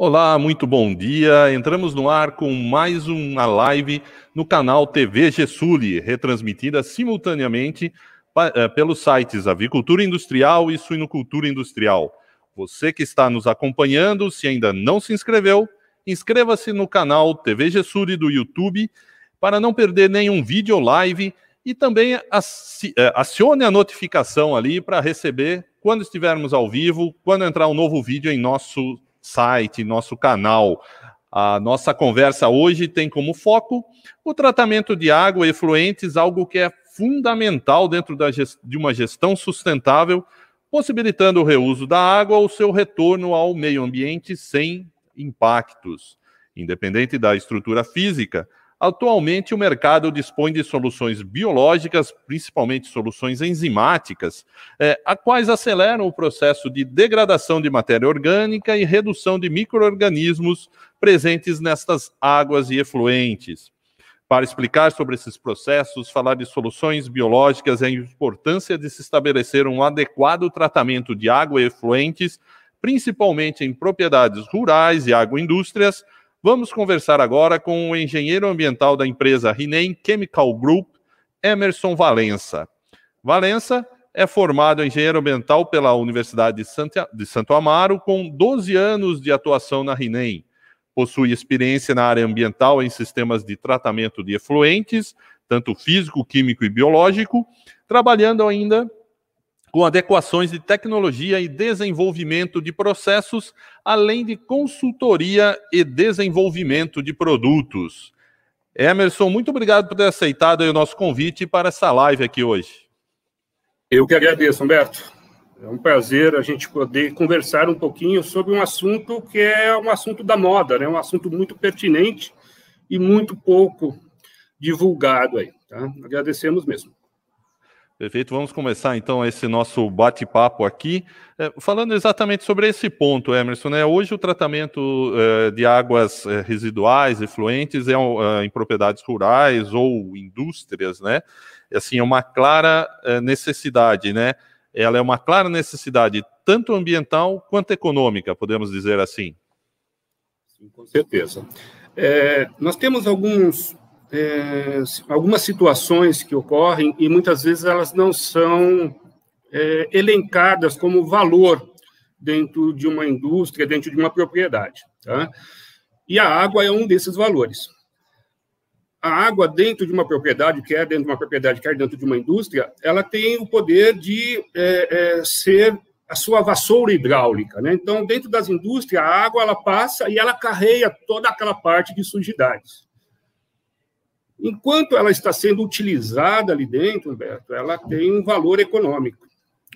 Olá, muito bom dia. Entramos no ar com mais uma live no canal TV Gessuli, retransmitida simultaneamente eh, pelos sites Avicultura Industrial e Suinocultura Industrial. Você que está nos acompanhando, se ainda não se inscreveu, inscreva-se no canal TV Gessuli do YouTube para não perder nenhum vídeo live e também eh, acione a notificação ali para receber quando estivermos ao vivo, quando entrar um novo vídeo em nosso site, nosso canal. A nossa conversa hoje tem como foco o tratamento de água e efluentes, algo que é fundamental dentro da de uma gestão sustentável, possibilitando o reuso da água ou seu retorno ao meio ambiente sem impactos. Independente da estrutura física, Atualmente, o mercado dispõe de soluções biológicas, principalmente soluções enzimáticas, é, a quais aceleram o processo de degradação de matéria orgânica e redução de micro-organismos presentes nestas águas e efluentes. Para explicar sobre esses processos, falar de soluções biológicas e a importância de se estabelecer um adequado tratamento de água e efluentes, principalmente em propriedades rurais e agroindústrias, Vamos conversar agora com o engenheiro ambiental da empresa Rinem Chemical Group, Emerson Valença. Valença é formado em engenheiro ambiental pela Universidade de Santo Amaro, com 12 anos de atuação na Rinem. Possui experiência na área ambiental em sistemas de tratamento de efluentes, tanto físico, químico e biológico, trabalhando ainda com adequações de tecnologia e desenvolvimento de processos, além de consultoria e desenvolvimento de produtos. Emerson, muito obrigado por ter aceitado o nosso convite para essa live aqui hoje. Eu que agradeço, Humberto. É um prazer a gente poder conversar um pouquinho sobre um assunto que é um assunto da moda, né? um assunto muito pertinente e muito pouco divulgado aí. Tá? Agradecemos mesmo. Perfeito, vamos começar então esse nosso bate-papo aqui, é, falando exatamente sobre esse ponto, Emerson. Né? Hoje o tratamento é, de águas é, residuais, efluentes, é, em propriedades rurais ou indústrias, né? Assim, é uma clara necessidade, né? Ela é uma clara necessidade, tanto ambiental quanto econômica, podemos dizer assim. Sim, com certeza. É, nós temos alguns é, algumas situações que ocorrem e muitas vezes elas não são é, elencadas como valor dentro de uma indústria, dentro de uma propriedade. Tá? E a água é um desses valores. A água dentro de uma propriedade, quer dentro de uma propriedade, quer dentro de uma indústria, ela tem o poder de é, é ser a sua vassoura hidráulica. Né? Então, dentro das indústrias, a água ela passa e ela carrega toda aquela parte de sujidades. Enquanto ela está sendo utilizada ali dentro, Humberto, ela tem um valor econômico.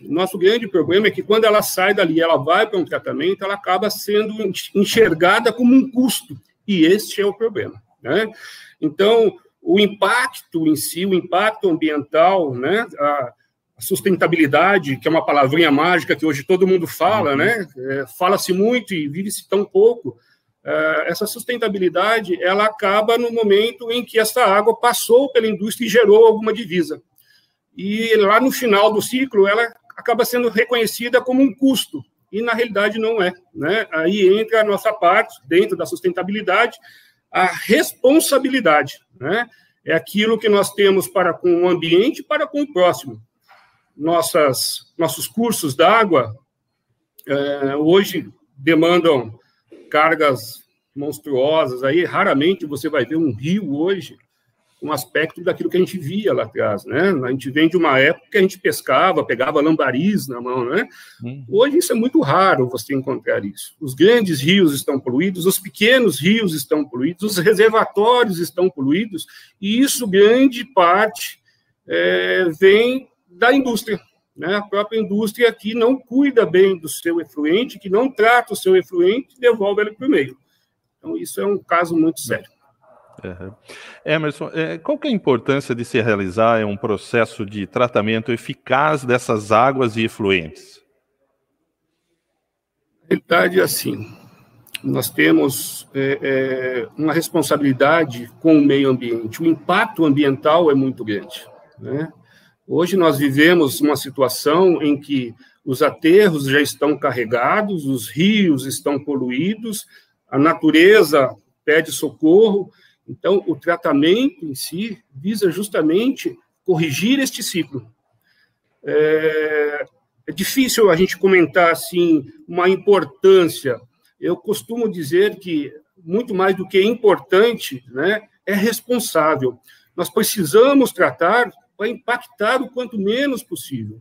Nosso grande problema é que quando ela sai dali, ela vai para um tratamento, ela acaba sendo enxergada como um custo. E este é o problema. Né? Então, o impacto em si, o impacto ambiental, né? a, sustentabilidade, que é uma palavrinha mágica que hoje todo mundo fala, né? É, Fala-se muito e vive-se tão pouco. Eh, essa sustentabilidade ela acaba no momento em que essa água passou pela indústria e gerou alguma divisa. E lá no final do ciclo, ela acaba sendo reconhecida como um custo, e na realidade não é. Né? Aí entra a nossa parte, dentro da sustentabilidade, a responsabilidade. Né? É aquilo que nós temos para com o ambiente e para com o próximo. Nossas, nossos cursos d'água, é, hoje, demandam cargas monstruosas. Aí raramente você vai ver um rio hoje um aspecto daquilo que a gente via lá atrás, né? A gente vem de uma época que a gente pescava, pegava lambaris na mão, né? Uhum. Hoje isso é muito raro você encontrar isso. Os grandes rios estão poluídos, os pequenos rios estão poluídos, os reservatórios estão poluídos, e isso grande parte é, vem da indústria, né, a própria indústria que não cuida bem do seu efluente, que não trata o seu efluente, devolve ele para o meio. Então, isso é um caso muito sério. Uhum. Emerson, é, qual que é a importância de se realizar um processo de tratamento eficaz dessas águas e efluentes? A realidade é assim, nós temos é, é, uma responsabilidade com o meio ambiente, o impacto ambiental é muito grande, né? Hoje nós vivemos uma situação em que os aterros já estão carregados, os rios estão poluídos, a natureza pede socorro. Então, o tratamento em si visa justamente corrigir este ciclo. É, é difícil a gente comentar assim uma importância. Eu costumo dizer que muito mais do que importante, né, é responsável. Nós precisamos tratar para impactar o quanto menos possível.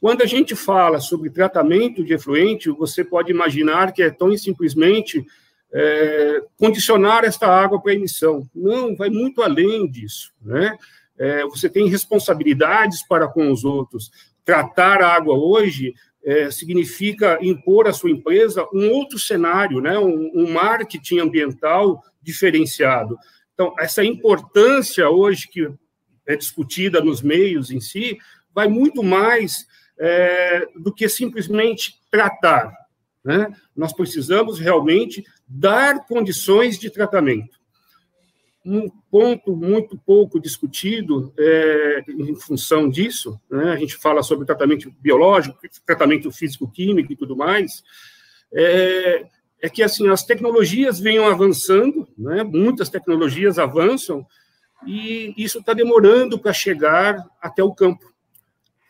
Quando a gente fala sobre tratamento de efluente, você pode imaginar que é tão simplesmente é, condicionar esta água para emissão. Não, vai muito além disso. Né? É, você tem responsabilidades para com os outros. Tratar a água hoje é, significa impor à sua empresa um outro cenário, né? um, um marketing ambiental diferenciado. Então, essa importância hoje que é discutida nos meios em si, vai muito mais é, do que simplesmente tratar. Né? Nós precisamos realmente dar condições de tratamento. Um ponto muito pouco discutido é, em função disso, né? a gente fala sobre tratamento biológico, tratamento físico-químico e tudo mais, é, é, que assim as tecnologias venham avançando, né? muitas tecnologias avançam, e isso está demorando para chegar até o campo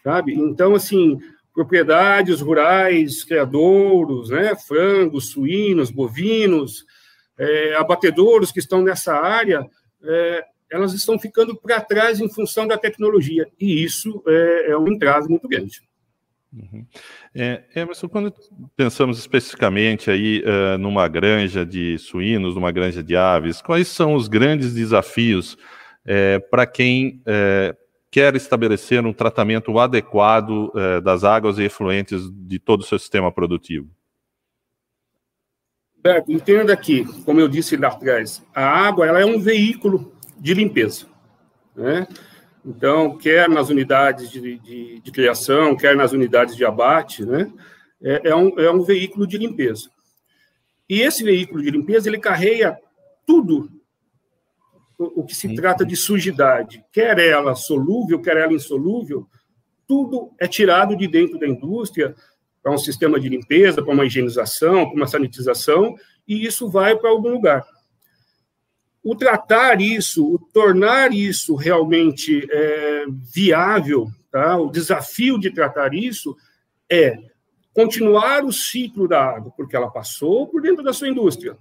sabe? Então, assim, propriedades rurais, criadouros, né, frangos, suínos, bovinos, é, abatedouros que estão nessa área, é, elas estão ficando para trás em função da tecnologia, e isso é, é um entrave muito grande. Uhum. É, Emerson, quando pensamos especificamente aí uh, numa granja de suínos, numa granja de aves, quais são os grandes desafios é, para quem é, quer estabelecer um tratamento adequado eh, das águas e efluentes de todo o seu sistema produtivo? Beto, entenda aqui, como eu disse lá atrás, a água ela é um veículo de limpeza. Né? Então, quer nas unidades de, de, de, criação, quer nas unidades de abate, né? é, é, um, é um veículo de limpeza. E esse veículo de limpeza, ele carrega tudo o que se trata de sujidade, quer ela solúvel, quer ela insolúvel, tudo é tirado de dentro da indústria para um sistema de limpeza, para uma higienização, para uma sanitização, e isso vai para algum lugar. O tratar isso, o tornar isso realmente é, viável, tá? o desafio de tratar isso é continuar o ciclo da água, porque ela passou por dentro da sua indústria,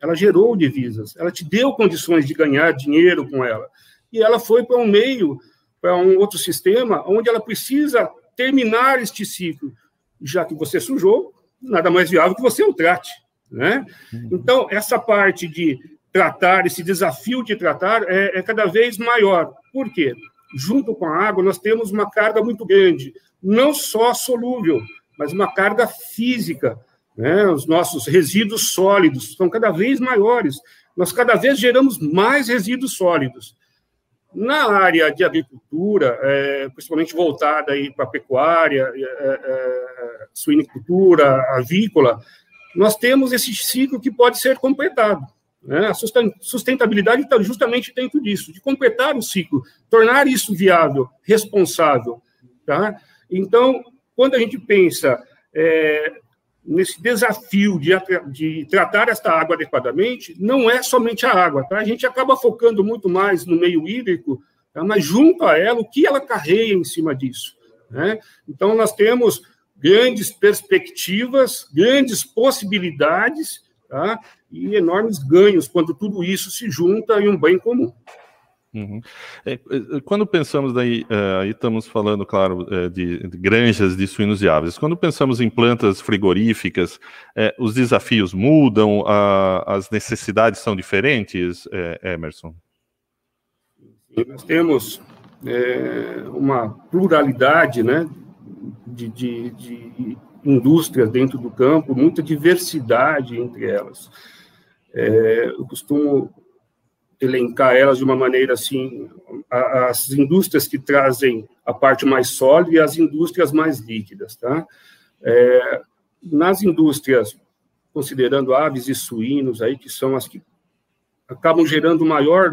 ela gerou divisas, ela te deu condições de ganhar dinheiro com ela. E ela foi para um meio, para um outro sistema, onde ela precisa terminar este ciclo. Já que você sujou, nada mais viável que você o trate. Né? Então, essa parte de tratar, esse desafio de tratar, é, é cada vez maior. Por quê? Junto com a água, nós temos uma carga muito grande, não só solúvel, mas uma carga física né? Os nossos resíduos sólidos são cada vez maiores. Nós cada vez geramos mais resíduos sólidos. Na área de agricultura, é, principalmente voltada para a pecuária, é, é, suinicultura, avícola, nós temos esse ciclo que pode ser completado. Né? A sustentabilidade está justamente dentro disso, de completar o ciclo, tornar isso viável, responsável. Tá? Então, quando a gente pensa é, nesse desafio de, de, tratar esta água adequadamente, não é somente a água, tá? A gente acaba focando muito mais no meio hídrico, tá? mas junto a ela, o que ela carrega em cima disso, né? Então, nós temos grandes perspectivas, grandes possibilidades, tá? E enormes ganhos quando tudo isso se junta em um bem comum. Uhum. É, é, quando pensamos daí, uh, aí estamos falando, claro, de, granjas de suínos e aves. Quando pensamos em plantas frigoríficas, os desafios mudam, as necessidades são diferentes, Emerson? Nós temos uma pluralidade, né, de, de, de, indústrias dentro do campo, muita diversidade entre elas. eu costumo elencar elas de uma maneira assim, as indústrias que trazem a parte mais sólida e as indústrias mais líquidas, tá? É, nas indústrias, considerando aves e suínos aí, que são as que acabam gerando maior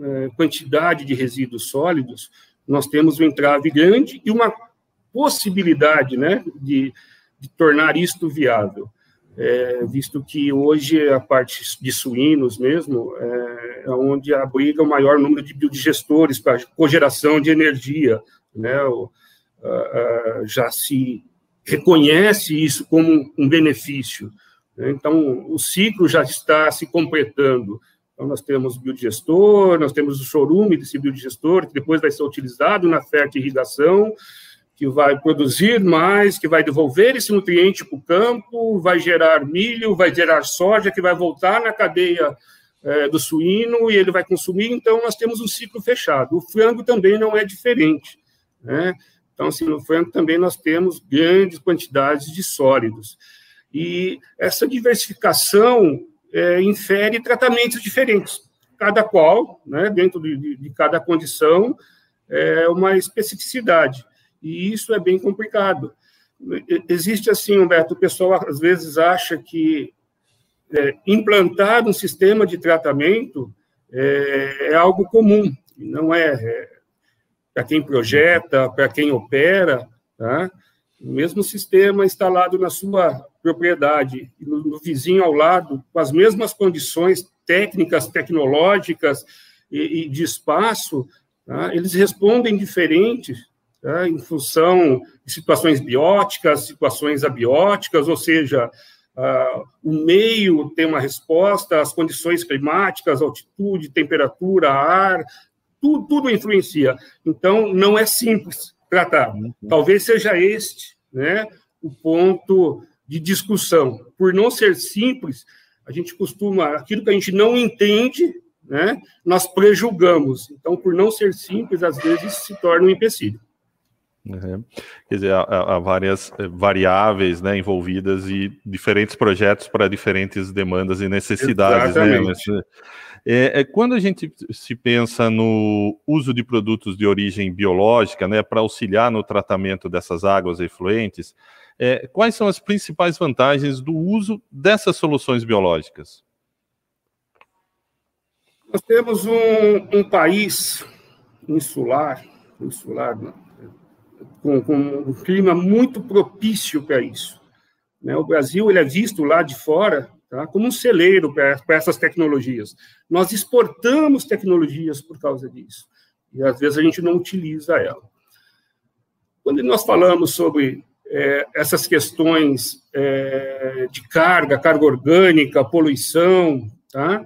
é, quantidade de resíduos sólidos, nós temos um entrave grande e uma possibilidade, né, de, de tornar isto viável. É, visto que hoje a parte de suínos mesmo é, é onde abriga o maior número de biodigestores para cogeração de energia, né? O, a, a, já se reconhece isso como um benefício. Né? Então, o ciclo já está se completando. Então, nós temos o biodigestor, nós temos o chorume desse biodigestor, que depois vai ser utilizado na fertirrigação, que vai produzir mais, que vai devolver esse nutriente para o campo, vai gerar milho, vai gerar soja, que vai voltar na cadeia é, do suíno e ele vai consumir. Então, nós temos um ciclo fechado. O frango também não é diferente. Né? Então, assim, no frango também nós temos grandes quantidades de sólidos. E essa diversificação é, infere tratamentos diferentes, cada qual, né, dentro de, de cada condição, é uma especificidade. E isso é bem complicado. Existe assim, Humberto, o pessoal às vezes acha que é, implantar um sistema de tratamento é, é algo comum, não é, é para quem projeta, para quem opera, tá? o mesmo sistema instalado na sua propriedade, no, no, vizinho ao lado, com as mesmas condições técnicas, tecnológicas e, e de espaço, tá? eles respondem diferentes tá? em função de situações bióticas, situações abióticas, ou seja, uh, o meio tem uma resposta, as condições climáticas, altitude, temperatura, ar, tudo, tudo influencia. Então, não é simples tratar. Uhum. Talvez seja este né, o ponto de discussão. Por não ser simples, a gente costuma, aquilo que a gente não entende, né, nós prejulgamos. Então, por não ser simples, às vezes se torna um empecilho. Uhum. Quer dizer, há, há, várias eh, variáveis né, envolvidas e diferentes projetos para diferentes demandas e necessidades. Né? É, é, quando a gente se pensa no uso de produtos de origem biológica né, para auxiliar no tratamento dessas águas efluentes, é, quais são as principais vantagens do uso dessas soluções biológicas? Nós temos um, um país insular, insular não, com, com um clima muito propício para isso. Né? O Brasil ele é visto lá de fora tá? como um celeiro para essas tecnologias. Nós exportamos tecnologias por causa disso, e às vezes a gente não utiliza ela. Quando nós falamos sobre é, essas questões é, de carga, carga orgânica, poluição, tá?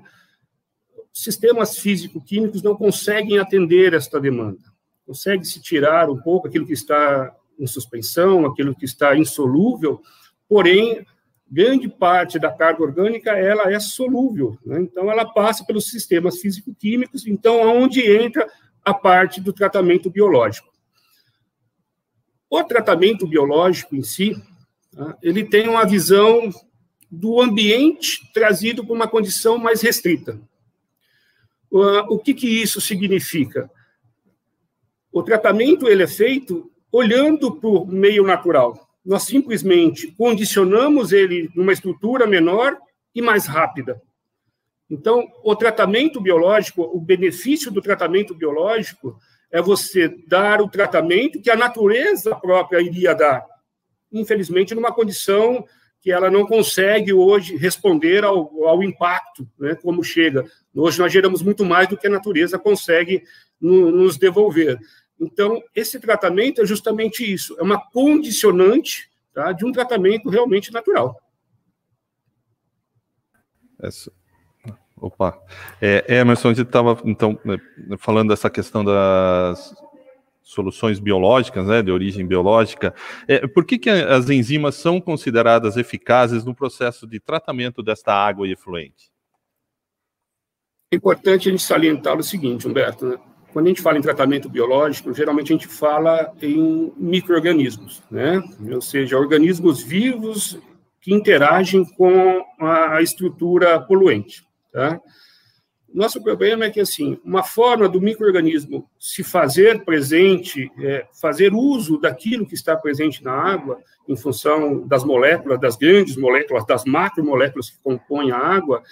sistemas físico-químicos não conseguem atender esta demanda consegue-se tirar um pouco aquilo que está em suspensão, aquilo que está insolúvel, porém, grande parte da carga orgânica ela é solúvel, né? então ela passa pelos sistemas físico-químicos, então aonde entra a parte do tratamento biológico. O tratamento biológico em si, tá? ele tem uma visão do ambiente trazido para uma condição mais restrita. O que, que isso significa? O tratamento ele é feito olhando para o meio natural. Nós simplesmente condicionamos ele numa estrutura menor e mais rápida. Então, o tratamento biológico, o benefício do tratamento biológico é você dar o tratamento que a natureza própria iria dar. Infelizmente, numa condição que ela não consegue hoje responder ao, ao impacto, né, como chega. Hoje nós geramos muito mais do que a natureza consegue no, nos devolver. Então, esse tratamento é justamente isso, é uma condicionante tá, de um tratamento realmente natural. Essa... Opa, é, Emerson, a gente estava então né, falando dessa questão das soluções biológicas, né, de origem biológica. É, por que, que as enzimas são consideradas eficazes no processo de tratamento desta água efluente? É importante a gente salientar o seguinte, Humberto, né? Quando a gente fala em tratamento biológico, geralmente a gente fala em microorganismos, né? Ou seja, organismos vivos que interagem com a estrutura poluente, tá? Nosso problema é que, assim, uma forma do microorganismo se fazer presente, é, fazer uso daquilo que está presente na água, em função das moléculas, das grandes moléculas, das macromoléculas que compõem a água,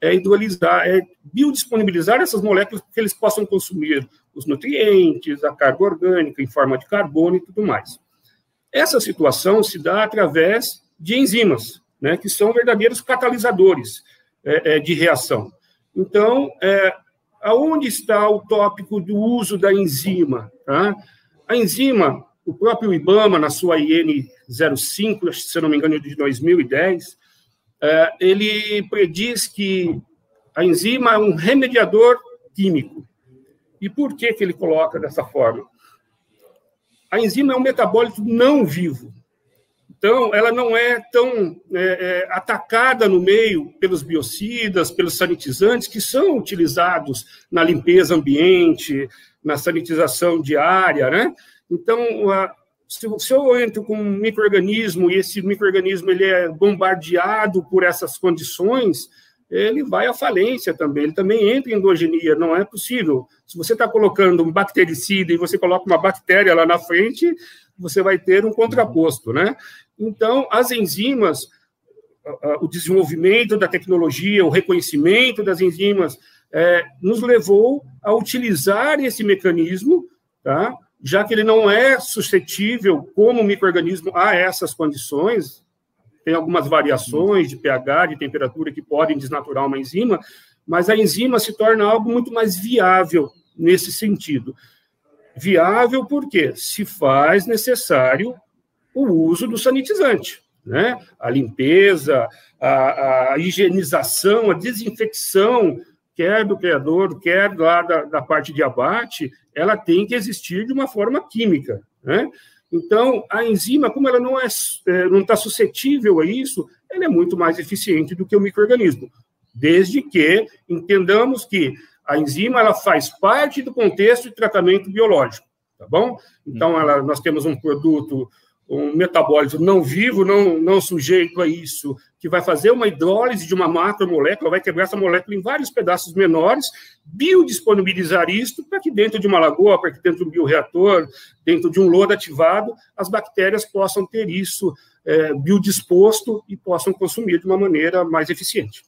é hidrolisar, é biodisponibilizar essas moléculas para que eles possam consumir os nutrientes, a carga orgânica em forma de carbono e tudo mais. Essa situação se dá através de enzimas, né, que são verdadeiros catalisadores é, é, de reação. Então, é, aonde está o tópico do uso da enzima? Tá? A enzima, o próprio IBAMA, na sua IN 05, se não me engano, de 2010, é, ele prediz que a enzima é um remediador químico. E por que, que ele coloca dessa forma? A enzima é um metabólito não vivo. Então, ela não é tão é, é, atacada no meio pelos biocidas, pelos sanitizantes, que são utilizados na limpeza ambiente, na sanitização diária, né? Então, a, se, se, eu entro com um microorganismo e esse microorganismo ele é bombardeado por essas condições, ele vai à falência também, ele também entra em endogenia, não é possível. Se você está colocando um bactericida e você coloca uma bactéria lá na frente, você vai ter um contraposto, né? Então, as enzimas, o desenvolvimento da tecnologia, o reconhecimento das enzimas, é, nos levou a utilizar esse mecanismo, tá? Já que ele não é suscetível, como microorganismo, a essas condições, tem algumas variações de pH, de temperatura que podem desnaturar uma enzima, mas a enzima se torna algo muito mais viável nesse sentido. Viável porque se faz necessário o uso do sanitizante, né? A limpeza, a, a higienização, a desinfecção, quer do criador, quer lá da, da parte de abate, ela tem que existir de uma forma química, né? Então, a enzima, como ela não é, é não está suscetível a isso, ela é muito mais eficiente do que o microorganismo, desde que entendamos que a enzima ela faz parte do contexto de tratamento biológico, tá bom? Então, ela, nós temos um produto um metabólito não vivo, não, não sujeito a isso, que vai fazer uma hidrólise de uma macromolécula, vai quebrar essa molécula em vários pedaços menores, biodisponibilizar isso para que dentro de uma lagoa, para que dentro de um bioreator, dentro de um lodo ativado, as bactérias possam ter isso é, biodisposto e possam consumir de uma maneira mais eficiente.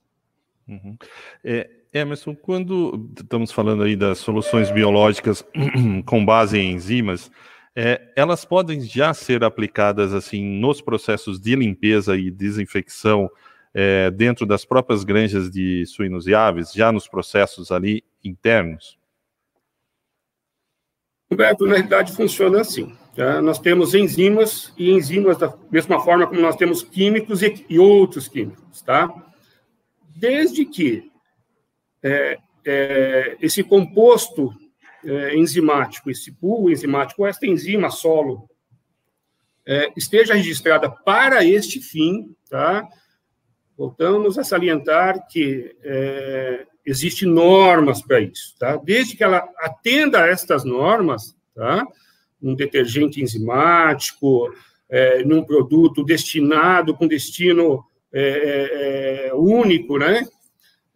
Uhum. É, Emerson, quando estamos falando aí das soluções biológicas com base em enzimas, é, elas podem já ser aplicadas assim nos processos de limpeza e desinfecção é, dentro das próprias granjas de suínos e aves, já nos processos ali internos? Humberto, na realidade funciona assim. Tá? Nós temos enzimas e enzimas da mesma forma como nós temos químicos e, e outros químicos, tá? Desde que é, é esse composto é, enzimático, esse pool enzimático, esta enzima solo, é, esteja registrada para este fim, tá? Voltamos a salientar que é, existem normas para isso, tá? Desde que ela atenda a estas normas, tá? Um detergente enzimático, é, num produto destinado com destino é, é, é único, né?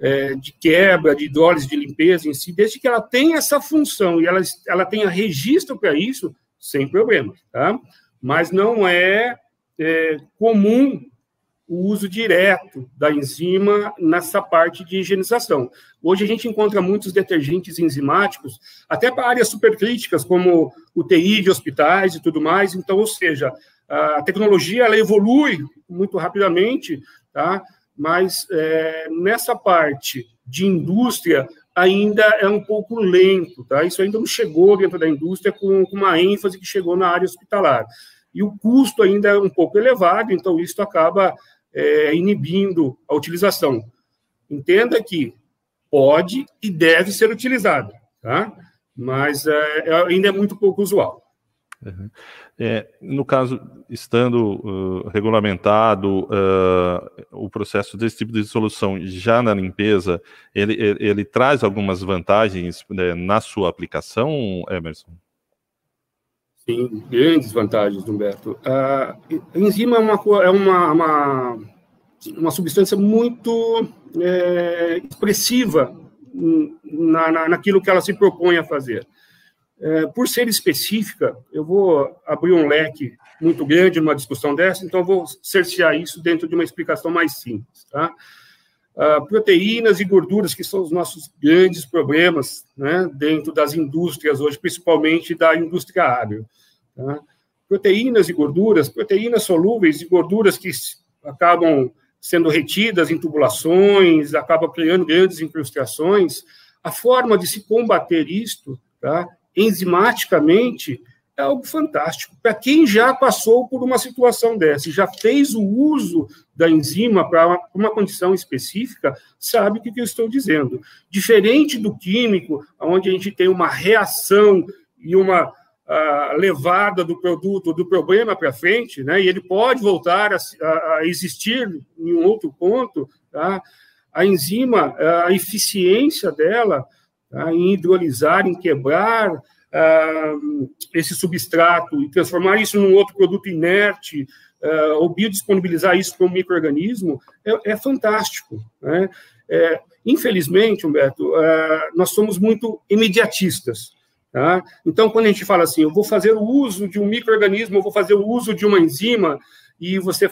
É, de quebra, de dólares de limpeza em si, desde que ela tenha essa função e ela, ela tenha registro para isso, sem problema, tá? Mas não é, é comum o uso direto da enzima nessa parte de higienização. Hoje a gente encontra muitos detergentes enzimáticos, até para áreas supercríticas, como UTI de hospitais e tudo mais. Então, ou seja, a tecnologia ela evolui muito rapidamente, tá? Mas é, nessa parte de indústria ainda é um pouco lento, tá? Isso ainda não chegou dentro da indústria com, com, uma ênfase que chegou na área hospitalar. E o custo ainda é um pouco elevado, então isso acaba é, inibindo a utilização. Entenda que pode e deve ser utilizado, tá? Mas é, é ainda é muito pouco usual. Uhum. É, no caso, estando uh, regulamentado uh, o processo desse tipo de solução já na limpeza, ele, ele, ele traz algumas vantagens né, na sua aplicação, Emerson? Sim, grandes vantagens, Humberto. A enzima é uma, é uma, uma, uma substância muito é, expressiva na, na, naquilo que ela se propõe a fazer. É, por ser específica, eu vou abrir um leque muito grande numa discussão dessa, então vou cercear isso dentro de uma explicação mais simples. Tá? Ah, proteínas e gorduras, que são os nossos grandes problemas né, dentro das indústrias hoje, principalmente da indústria agro. Tá? Proteínas e gorduras, proteínas solúveis e gorduras que acabam sendo retidas em tubulações, acaba criando grandes incrustações. A forma de se combater isto, tá, enzimaticamente, é algo fantástico. Para quem já passou por uma situação dessa, já fez o uso da enzima para uma, uma, condição específica, sabe o que, que eu estou dizendo. Diferente do químico, onde a gente tem uma reação e uma levada do produto, do problema para frente, né, e ele pode voltar a, a, a existir em um outro ponto, tá? a enzima, a eficiência dela tá? em hidrolisar, em quebrar uh, esse substrato e transformar isso num outro produto inerte, uh, ou biodisponibilizar isso para um microorganismo, é, é fantástico. Né? É, infelizmente, Humberto, uh, nós somos muito imediatistas. Tá? Então, quando a gente fala assim, eu vou fazer o uso de um microorganismo, eu vou fazer o uso de uma enzima, e você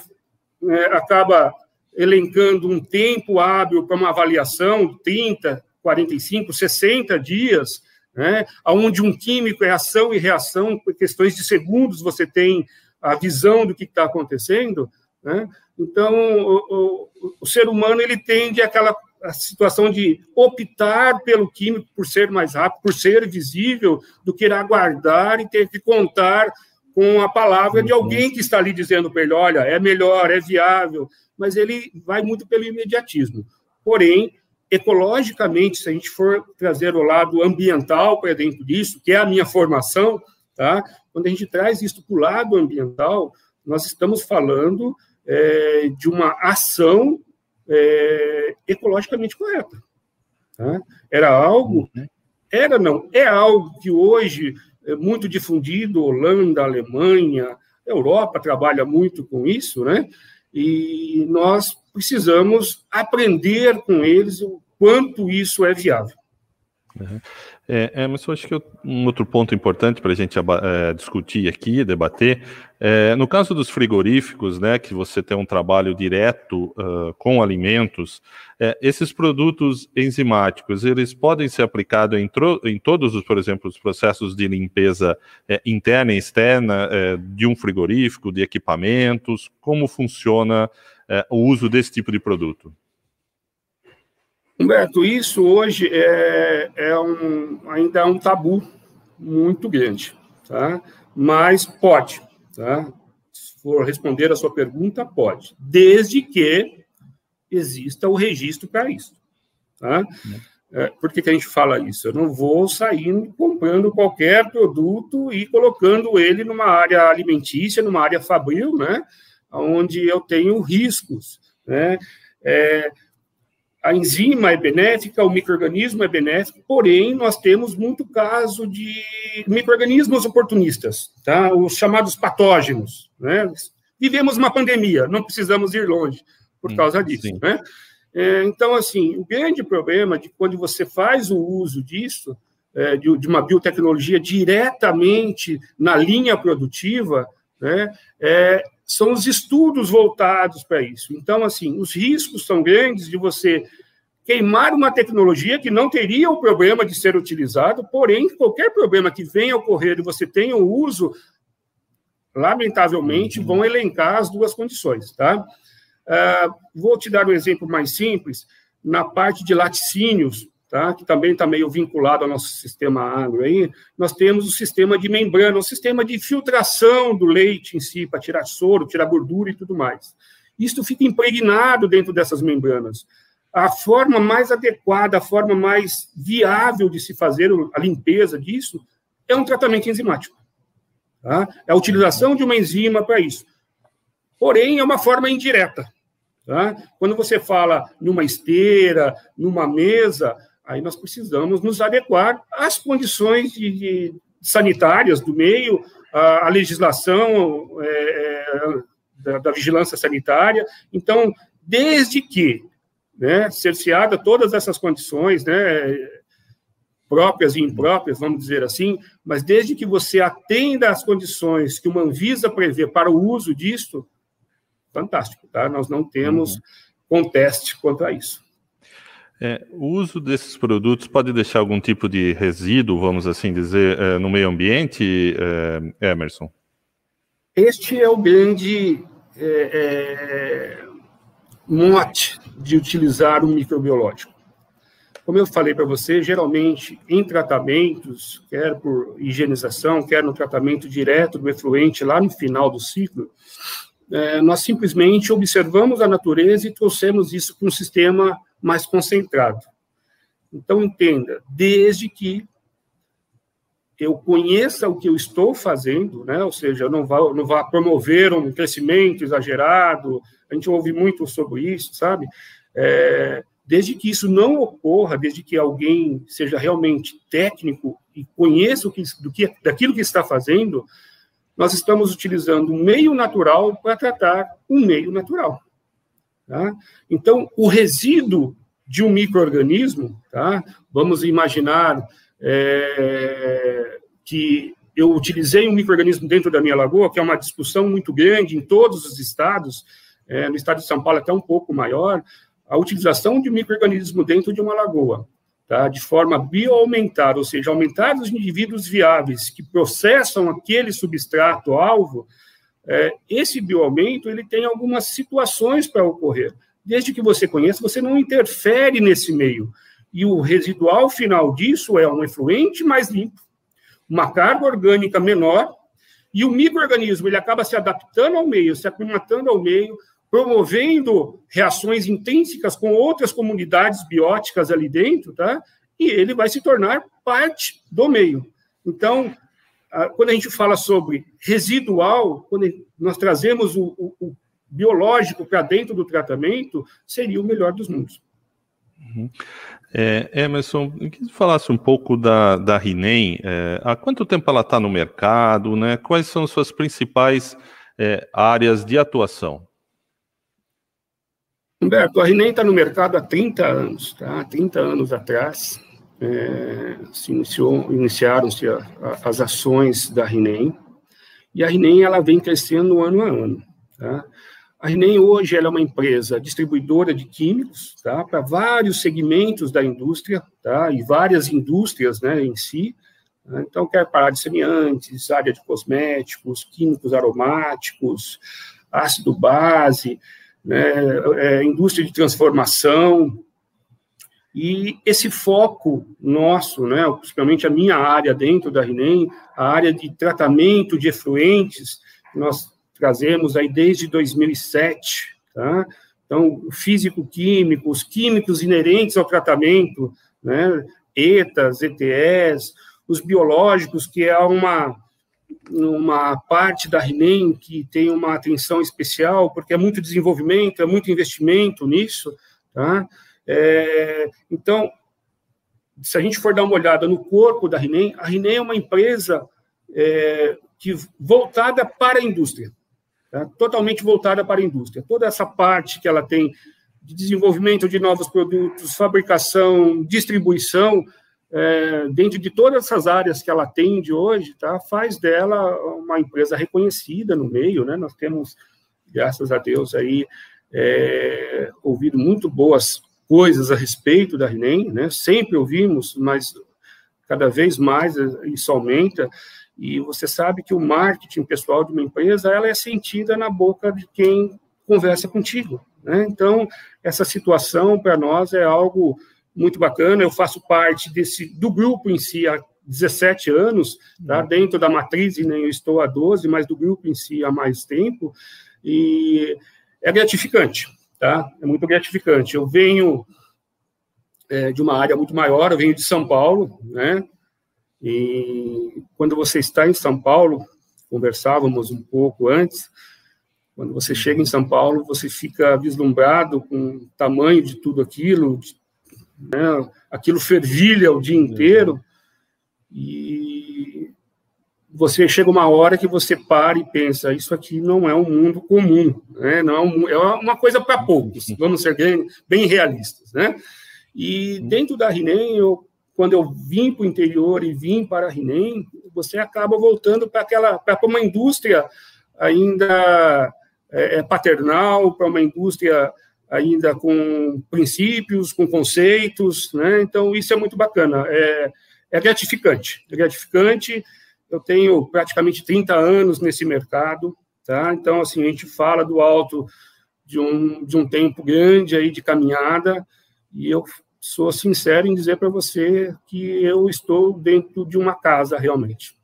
é, acaba elencando um tempo hábil para uma avaliação, 30, 45, 60 dias, né, onde um químico é ação e reação, por questões de segundos você tem a visão do que está acontecendo, né? Então, o, o, o, ser humano ele tende àquela a situação de optar pelo químico por ser mais rápido, por ser visível, do que aguardar e ter que contar com a palavra de alguém que está ali dizendo para ele, olha, é melhor, é viável, mas ele vai muito pelo imediatismo. Porém, ecologicamente, se a gente for trazer o lado ambiental para dentro disso, que é a minha formação, tá? quando a gente traz isso para o lado ambiental, nós estamos falando é, de uma ação é, ecologicamente correta. Tá? Era algo, uhum. era não, é algo que hoje é muito difundido, Holanda, Alemanha, Europa trabalha muito com isso, né? E nós precisamos aprender com eles o quanto isso é viável. Uhum. É, é, mas eu acho que um outro ponto importante para a gente é, discutir aqui, debater, é, no caso dos frigoríficos, né, que você tem um trabalho direto uh, com alimentos, é, esses produtos enzimáticos, eles podem ser aplicados em, em, todos os, por exemplo, os processos de limpeza é, interna e externa é, de um frigorífico, de equipamentos, como funciona o uso desse tipo de produto? Humberto, isso hoje é, é um, ainda é um tabu muito grande, tá? mas pode. Tá? Se for responder a sua pergunta, pode, desde que exista o registro para isso. Tá? É, por que, que a gente fala isso? Eu não vou sair comprando qualquer produto e colocando ele numa área alimentícia, numa área fabril, né? onde eu tenho riscos. Né? É, a enzima é benéfica, o microorganismo é benéfico, porém nós temos muito caso de microorganismos oportunistas, tá? Os chamados patógenos, né? Vivemos uma pandemia, não precisamos ir longe por hum, causa disso, Sim. né? É, então, assim, o grande problema de quando você faz o uso disso, é, de, de, uma biotecnologia diretamente na linha produtiva, né, é, são os estudos voltados para isso. Então, assim, os riscos são grandes de você queimar uma tecnologia que não teria o problema de ser utilizado, porém, qualquer problema que venha a ocorrer e você tenha o uso, lamentavelmente, uhum. vão elencar as duas condições, tá? Uh, vou te dar um exemplo mais simples. Na parte de laticínios, tá? que também está meio vinculado ao nosso sistema agro aí, nós temos o sistema de membrana, o sistema de filtração do leite em si, para tirar soro, tirar gordura e tudo mais. Isso fica impregnado dentro dessas membranas. A forma mais adequada, a forma mais viável de se fazer a limpeza disso é um tratamento enzimático. Tá? É a utilização de uma enzima para isso. Porém, é uma forma indireta. Tá? Quando você fala numa esteira, numa mesa, Aí nós precisamos nos adequar às condições de, de sanitárias do meio, à, legislação é, é, da, da, vigilância sanitária. Então, desde que, né, cerceada todas essas condições, né, próprias e impróprias, vamos dizer assim, mas desde que você atenda às condições que uma Anvisa prevê para o uso disto, fantástico, tá? Nós não temos uhum. conteste quanto a isso. É, o uso desses produtos pode deixar algum tipo de resíduo, vamos assim dizer, é, no meio ambiente, é, Emerson? Este é o grande, é, é, mote de utilizar o microbiológico? Como eu falei para você, geralmente em tratamentos, quer por higienização, quer no tratamento direto do efluente lá no final do ciclo, é, nós simplesmente observamos a natureza e trouxemos isso para um sistema mais concentrado. Então, entenda, desde que eu conheça o que eu estou fazendo, né? ou seja, eu não vá, não vá promover um crescimento exagerado, a gente ouve muito sobre isso, sabe? É, desde que isso não ocorra, desde que alguém seja realmente técnico e conheça o que, do que, daquilo que está fazendo, nós estamos utilizando um meio natural para tratar um meio natural. Tá? Então, o resíduo de um microorganismo, tá? vamos imaginar é, que eu utilizei um microorganismo dentro da minha lagoa, que é uma discussão muito grande em todos os estados, é, no estado de São Paulo até um pouco maior, a utilização de microorganismo dentro de uma lagoa, tá? de forma bioaumentada, ou seja, aumentar os indivíduos viáveis que processam aquele substrato alvo, é, esse bioaumento ele tem algumas situações para ocorrer. Desde que você conheça, você não interfere nesse meio e o residual final disso é um efluente mais limpo, uma carga orgânica menor, e o microorganismo ele acaba se adaptando ao meio, se aclimatando ao meio, promovendo reações intrínsecas com outras comunidades bióticas ali dentro, tá? E ele vai se tornar parte do meio. Então, quando a gente fala sobre residual, quando nós trazemos o, o, o biológico para dentro do tratamento, seria o melhor dos mundos. Uhum. É, Emerson, eu queria que falasse um pouco da, da Rinem. É, há quanto tempo ela está no mercado? Né? Quais são suas principais é, áreas de atuação? Humberto, a Rinem está no mercado há 30 anos, tá? 30 anos atrás. É, se iniciou, iniciaram-se as ações da Rinem, e a Rinem ela vem crescendo ano a ano. Tá? A Rinem hoje é uma empresa distribuidora de químicos tá, para vários segmentos da indústria tá, e várias indústrias né, em si. Né, então, quer parar de semiantes, área de cosméticos, químicos aromáticos, ácido base, né, é, indústria de transformação. E esse foco nosso, né, principalmente a minha área dentro da Rinem, a área de tratamento de efluentes, nós trazemos aí desde 2007, tá? Então, físico-químicos, químicos inerentes ao tratamento, né? ETAs, ETS, os biológicos, que é uma, uma parte da RNEM que tem uma atenção especial, porque é muito desenvolvimento, é muito investimento nisso, tá? É, então, se a gente for dar uma olhada no corpo da RNEM, a RNEM é uma empresa é, que voltada para a indústria, tá? totalmente voltada para a indústria. Toda essa parte que ela tem de desenvolvimento de novos produtos, fabricação, distribuição, é, dentro de todas essas áreas que ela atende hoje, tá, faz dela uma empresa reconhecida no meio, né? Nós temos, graças a Deus, aí é, ouvido muito boas coisas a respeito da RNEM, né? Sempre ouvimos, mas cada vez mais isso aumenta. E você sabe que o marketing pessoal de uma empresa ela é sentida na boca de quem conversa contigo. Né? Então, essa situação para nós é algo muito bacana. Eu faço parte desse do grupo em si há 17 anos, tá? Uhum. dentro da matriz, e nem eu estou há 12, mas do grupo em si há mais tempo. E é gratificante, tá? É muito gratificante. Eu venho é, de uma área muito maior, eu venho de São Paulo, né? E quando você está em São Paulo, conversávamos um pouco antes, quando você chega em São Paulo, você fica vislumbrado com o tamanho de tudo aquilo, né? aquilo fervilha o dia inteiro, e você chega uma hora que você para e pensa, isso aqui não é um mundo comum, né? não é, um, é uma coisa para poucos, vamos ser bem, bem realistas. Né? E dentro da Rinem, eu quando eu vim para o interior e vim para a Rinem, você acaba voltando para aquela para uma indústria ainda é, é, paternal, para uma indústria ainda com princípios, com conceitos, né? Então isso é muito bacana, é, é gratificante, é gratificante. Eu tenho praticamente 30 anos nesse mercado, tá? Então assim a gente fala do alto de um, de um tempo grande aí de caminhada, e eu sou sincero em dizer para você que eu estou dentro de uma casa realmente.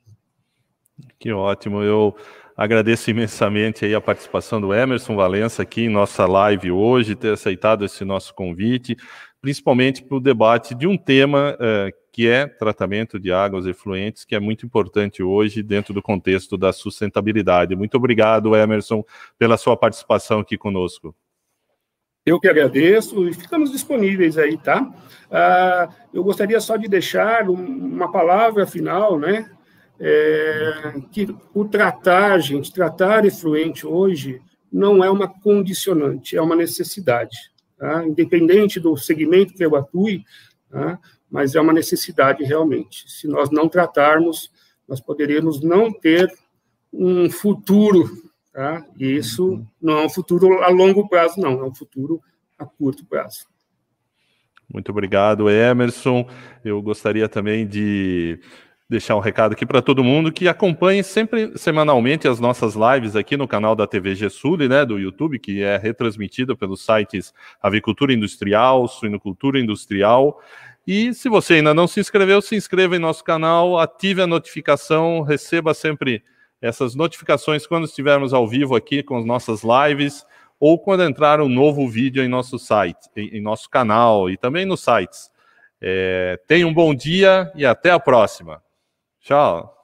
Que ótimo, eu agradeço imensamente aí a participação do Emerson Valença aqui em nossa live hoje, ter aceitado esse nosso convite, principalmente para o debate de um tema uh, que é tratamento de águas efluentes, que é muito importante hoje dentro do contexto da sustentabilidade. Muito obrigado, Emerson, pela sua participação aqui conosco. Eu que agradeço e ficamos disponíveis aí, tá? Ah, eu gostaria só de deixar uma palavra final, né? É, que o tratar, gente, tratar efluente hoje não é uma condicionante, é uma necessidade. Tá? Independente do segmento que eu atue, tá? mas é uma necessidade realmente. Se nós não tratarmos, nós poderemos não ter um futuro, tá? E isso não é um futuro a longo prazo, não, é um futuro a curto prazo. Muito obrigado, Emerson. Eu gostaria também de deixar um recado aqui para todo mundo que acompanhe sempre semanalmente as nossas lives aqui no canal da TV Gessul, né, do YouTube, que é retransmitida pelos sites Avicultura Industrial, Suinocultura Industrial e se você ainda não se inscreveu, se inscreva em nosso canal, ative a notificação, receba sempre essas notificações quando estivermos ao vivo aqui com as nossas lives ou quando entrar um novo vídeo em nosso site, em, em nosso canal e também nos sites. É, tenha um bom dia e até a próxima. Tchau.